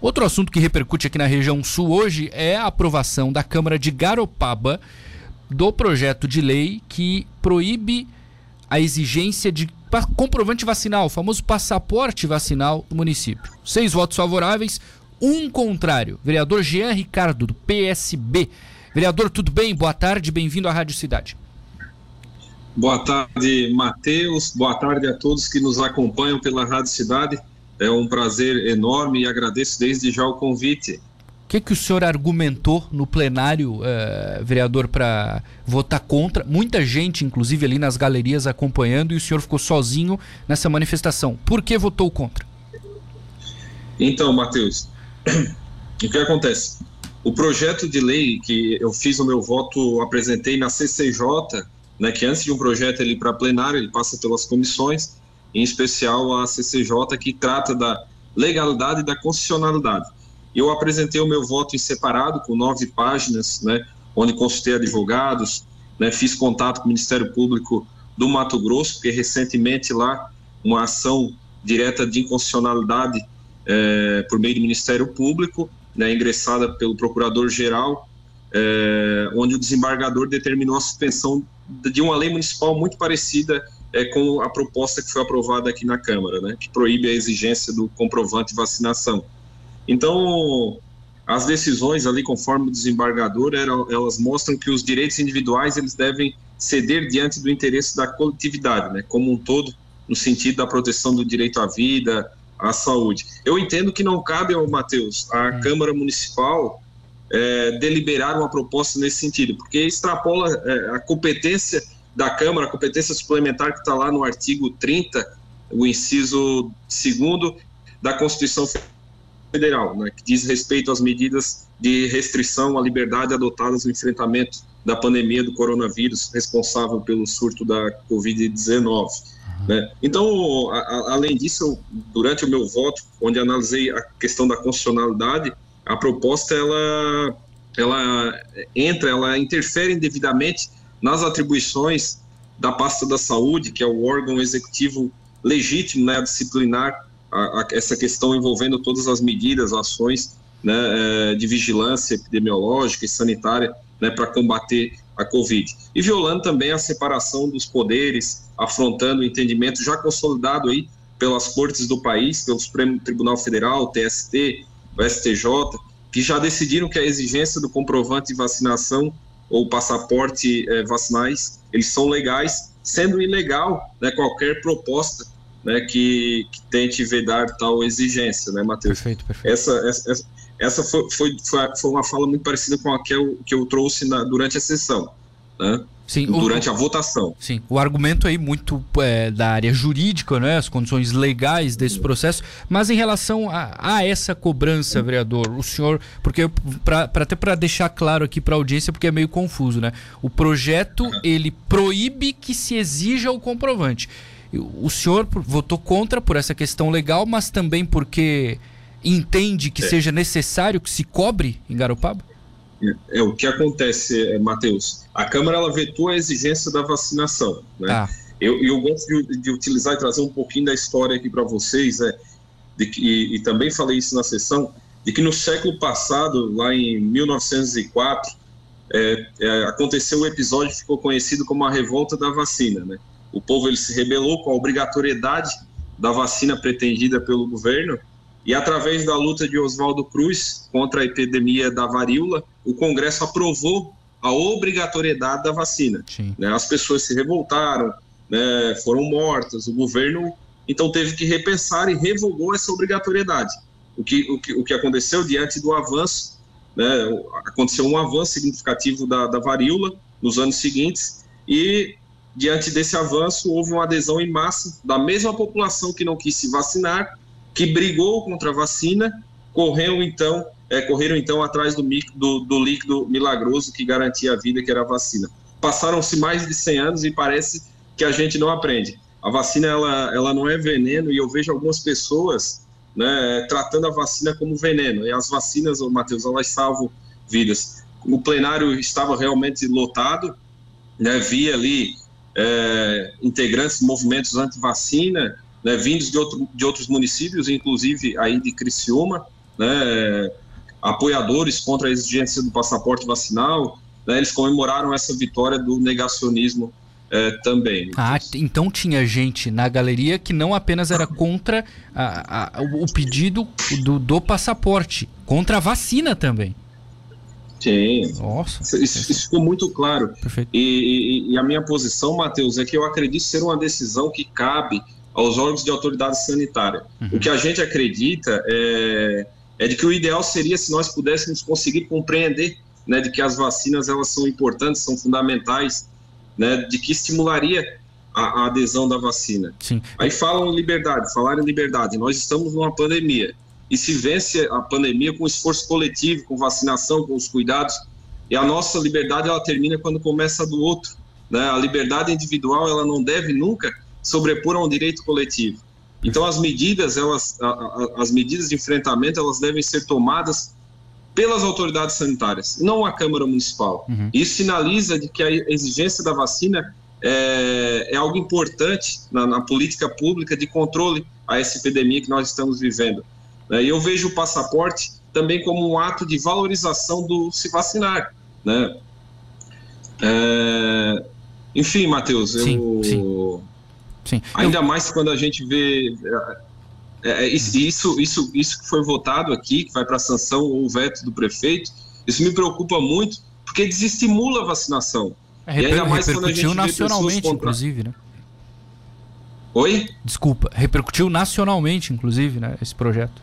Outro assunto que repercute aqui na região sul hoje é a aprovação da Câmara de Garopaba do projeto de lei que proíbe a exigência de comprovante vacinal, o famoso passaporte vacinal do município. Seis votos favoráveis, um contrário. Vereador Jean Ricardo, do PSB. Vereador, tudo bem? Boa tarde, bem-vindo à Rádio Cidade. Boa tarde, Matheus. Boa tarde a todos que nos acompanham pela Rádio Cidade. É um prazer enorme e agradeço desde já o convite. O que, que o senhor argumentou no plenário, uh, vereador, para votar contra? Muita gente, inclusive, ali nas galerias acompanhando, e o senhor ficou sozinho nessa manifestação. Por que votou contra? Então, Matheus, o que acontece? O projeto de lei que eu fiz o meu voto, apresentei na CCJ, né, que antes de um projeto ele para plenário, ele passa pelas comissões, em especial a CCJ, que trata da legalidade e da constitucionalidade. Eu apresentei o meu voto em separado, com nove páginas, né, onde consultei advogados, né, fiz contato com o Ministério Público do Mato Grosso, porque recentemente lá uma ação direta de inconstitucionalidade é, por meio do Ministério Público, né, ingressada pelo Procurador-Geral, é, onde o desembargador determinou a suspensão de uma lei municipal muito parecida é, com a proposta que foi aprovada aqui na Câmara, né, que proíbe a exigência do comprovante de vacinação. Então, as decisões ali, conforme o desembargador, eram, elas mostram que os direitos individuais eles devem ceder diante do interesse da coletividade, né, como um todo, no sentido da proteção do direito à vida, à saúde. Eu entendo que não cabe ao Matheus, a hum. Câmara Municipal, é, deliberar uma proposta nesse sentido, porque extrapola é, a competência da Câmara, a competência suplementar que está lá no artigo 30, o inciso 2 da Constituição Federal, né, que diz respeito às medidas de restrição à liberdade adotadas no enfrentamento da pandemia do coronavírus, responsável pelo surto da Covid-19. Né? Então, a, a, além disso, durante o meu voto, onde analisei a questão da constitucionalidade, a proposta ela, ela entra, ela interfere indevidamente nas atribuições da pasta da saúde, que é o órgão executivo legítimo né, a disciplinar a, a, essa questão envolvendo todas as medidas, ações né, é, de vigilância epidemiológica e sanitária né, para combater a Covid. E violando também a separação dos poderes, afrontando o entendimento já consolidado aí pelas cortes do país, pelo Supremo Tribunal Federal, TST, o STJ, que já decidiram que a exigência do comprovante de vacinação ou passaporte eh, vacinais, eles são legais, sendo ilegal né, qualquer proposta né, que, que, tente vedar tal exigência, né, Matheus? Perfeito, perfeito. Essa, essa, essa foi, foi, foi, uma fala muito parecida com a que eu, que eu trouxe na, durante a sessão. Né? Sim, durante o, a votação. Sim, o argumento aí muito é, da área jurídica, né, as condições legais desse processo, mas em relação a, a essa cobrança, vereador, o senhor, porque pra até para deixar claro aqui para a audiência, porque é meio confuso, né? O projeto ele proíbe que se exija o comprovante. O senhor votou contra por essa questão legal, mas também porque entende que é. seja necessário que se cobre em Garopaba? É, é o que acontece, é, Matheus. A Câmara ela vetou a exigência da vacinação. Né? Ah. Eu, eu gosto de, de, utilizar e trazer um pouquinho da história aqui para vocês, é, de que, e, e, também falei isso na sessão, de que no século passado, lá em 1904, é, é, aconteceu o um episódio que ficou conhecido como a revolta da vacina. Né? O povo ele se rebelou com a obrigatoriedade da vacina pretendida pelo governo e através da luta de Oswaldo Cruz contra a epidemia da varíola, o Congresso aprovou a obrigatoriedade da vacina. Né? As pessoas se revoltaram, né? foram mortas, o governo então teve que repensar e revogou essa obrigatoriedade. O que, o que, o que aconteceu diante do avanço, né? aconteceu um avanço significativo da, da varíola nos anos seguintes e diante desse avanço houve uma adesão em massa da mesma população que não quis se vacinar que brigou contra a vacina, correu então, é, correram então atrás do, do, do, líquido milagroso que garantia a vida, que era a vacina. Passaram-se mais de 100 anos e parece que a gente não aprende. A vacina ela, ela não é veneno e eu vejo algumas pessoas né, tratando a vacina como veneno. E as vacinas, Matheus, elas salvam vidas. O plenário estava realmente lotado, né, via ali é, integrantes de movimentos anti-vacina, né, vindos de, outro, de outros municípios, inclusive aí de Criciúma, né, apoiadores contra a exigência do passaporte vacinal, né, eles comemoraram essa vitória do negacionismo é, também. Ah, então tinha gente na galeria que não apenas era contra a, a, o pedido do, do, passaporte, contra a vacina também. Sim. Nossa. Isso, isso ficou muito claro. E, e, e, a minha posição, Matheus, é que eu acredito ser uma decisão que cabe aos órgãos de autoridade sanitária. Uhum. O que a gente acredita é, é de que o ideal seria se nós pudéssemos conseguir compreender né, de que as vacinas elas são importantes, são fundamentais, né, de que estimularia a, a adesão da vacina. Sim. Aí falam liberdade, falaram liberdade. Nós estamos numa pandemia e se vence a pandemia com esforço coletivo, com vacinação, com os cuidados. E a nossa liberdade ela termina quando começa a do outro. Né? A liberdade individual ela não deve nunca sobrepor a um direito coletivo. Então as medidas elas as medidas de enfrentamento elas devem ser tomadas pelas autoridades sanitárias, não a Câmara Municipal. Uhum. Isso sinaliza de que a exigência da vacina é, é algo importante na, na, política pública de controle a essa epidemia que nós estamos vivendo. É, e eu vejo o passaporte também como um ato de valorização do se vacinar. Né? É, enfim, Matheus, eu. Sim, sim. Sim. Ainda eu... mais quando a gente vê é, é isso, isso, isso que foi votado aqui, que vai para a sanção ou veto do prefeito, isso me preocupa muito, porque desestimula a vacinação. É, e ainda mais quando a gente nacionalmente, contra... inclusive, né? Oi? Desculpa, repercutiu nacionalmente, inclusive, né, esse projeto.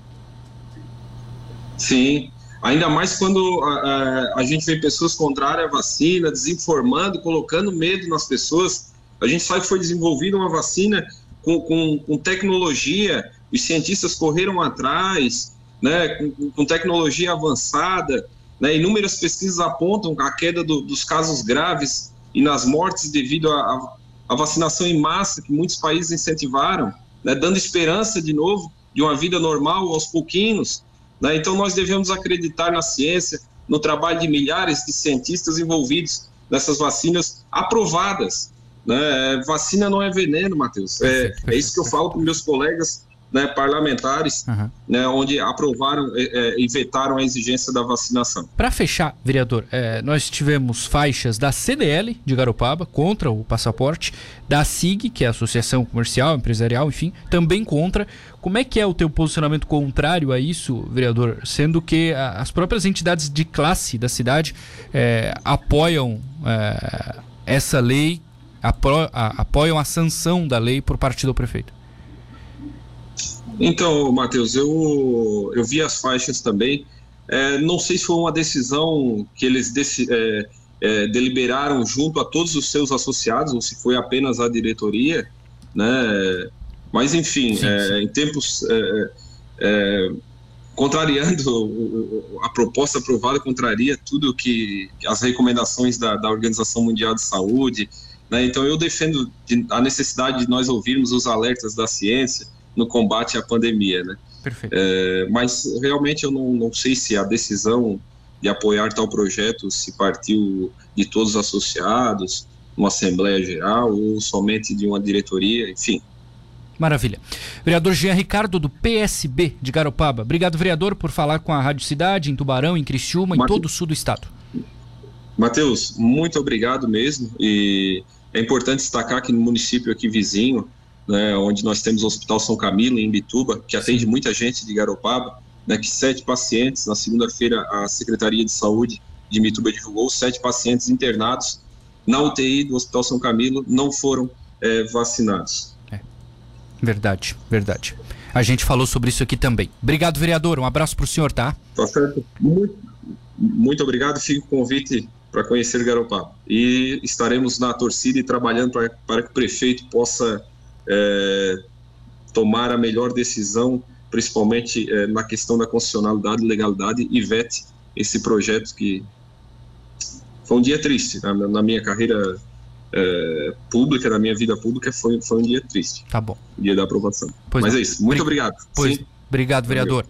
Sim, ainda mais quando a, a, a gente vê pessoas contrárias à vacina, desinformando, colocando medo nas pessoas. A gente sabe que foi desenvolvida uma vacina com, com, com tecnologia os cientistas correram atrás, né, com, com tecnologia avançada, né, inúmeras pesquisas apontam a queda do, dos casos graves e nas mortes devido à vacinação em massa que muitos países incentivaram, né, dando esperança de novo de uma vida normal aos pouquinhos. Né, então nós devemos acreditar na ciência, no trabalho de milhares de cientistas envolvidos nessas vacinas aprovadas. Né? Vacina não é veneno, Matheus. É, é isso que eu falo para meus colegas né, parlamentares, uhum. né, onde aprovaram é, é, e vetaram a exigência da vacinação. Para fechar, vereador, é, nós tivemos faixas da CDL de Garopaba contra o passaporte, da SIG, que é a Associação Comercial, Empresarial, enfim, também contra. Como é que é o teu posicionamento contrário a isso, vereador? Sendo que a, as próprias entidades de classe da cidade é, apoiam é, essa lei, apro, a, apoiam a sanção da lei por parte do prefeito. Então, Matheus, eu, eu vi as faixas também. É, não sei se foi uma decisão que eles é, é, deliberaram junto a todos os seus associados ou se foi apenas a diretoria, né? Mas, enfim, sim, é, sim. em tempos. É, é, contrariando a proposta aprovada, contraria tudo que as recomendações da, da Organização Mundial de Saúde. Né? Então, eu defendo a necessidade de nós ouvirmos os alertas da ciência no combate à pandemia, né? Perfeito. É, mas realmente eu não, não sei se a decisão de apoiar tal projeto se partiu de todos os associados, uma Assembleia Geral ou somente de uma diretoria, enfim. Maravilha. Vereador Jean Ricardo, do PSB de Garopaba. Obrigado, vereador, por falar com a Rádio Cidade, em Tubarão, em Criciúma, Mate... em todo o sul do estado. Matheus, muito obrigado mesmo. E é importante destacar que no município aqui vizinho, né, onde nós temos o Hospital São Camilo, em Bituba, que atende muita gente de Garopaba, né, que sete pacientes, na segunda-feira a Secretaria de Saúde de Mituba divulgou, sete pacientes internados na UTI do Hospital São Camilo não foram é, vacinados. É. Verdade, verdade. A gente falou sobre isso aqui também. Obrigado, vereador. Um abraço para o senhor, tá? Tá certo. Muito, muito obrigado. Fico com o convite para conhecer Garopaba. E estaremos na torcida e trabalhando para, para que o prefeito possa é, tomar a melhor decisão, principalmente é, na questão da constitucionalidade legalidade, e vete esse projeto que foi um dia triste na, na minha carreira é, pública, na minha vida pública, foi, foi um dia triste. Tá bom. Dia da aprovação. Pois Mas não. é isso. Muito obrigado. Pois, Sim. Obrigado, vereador.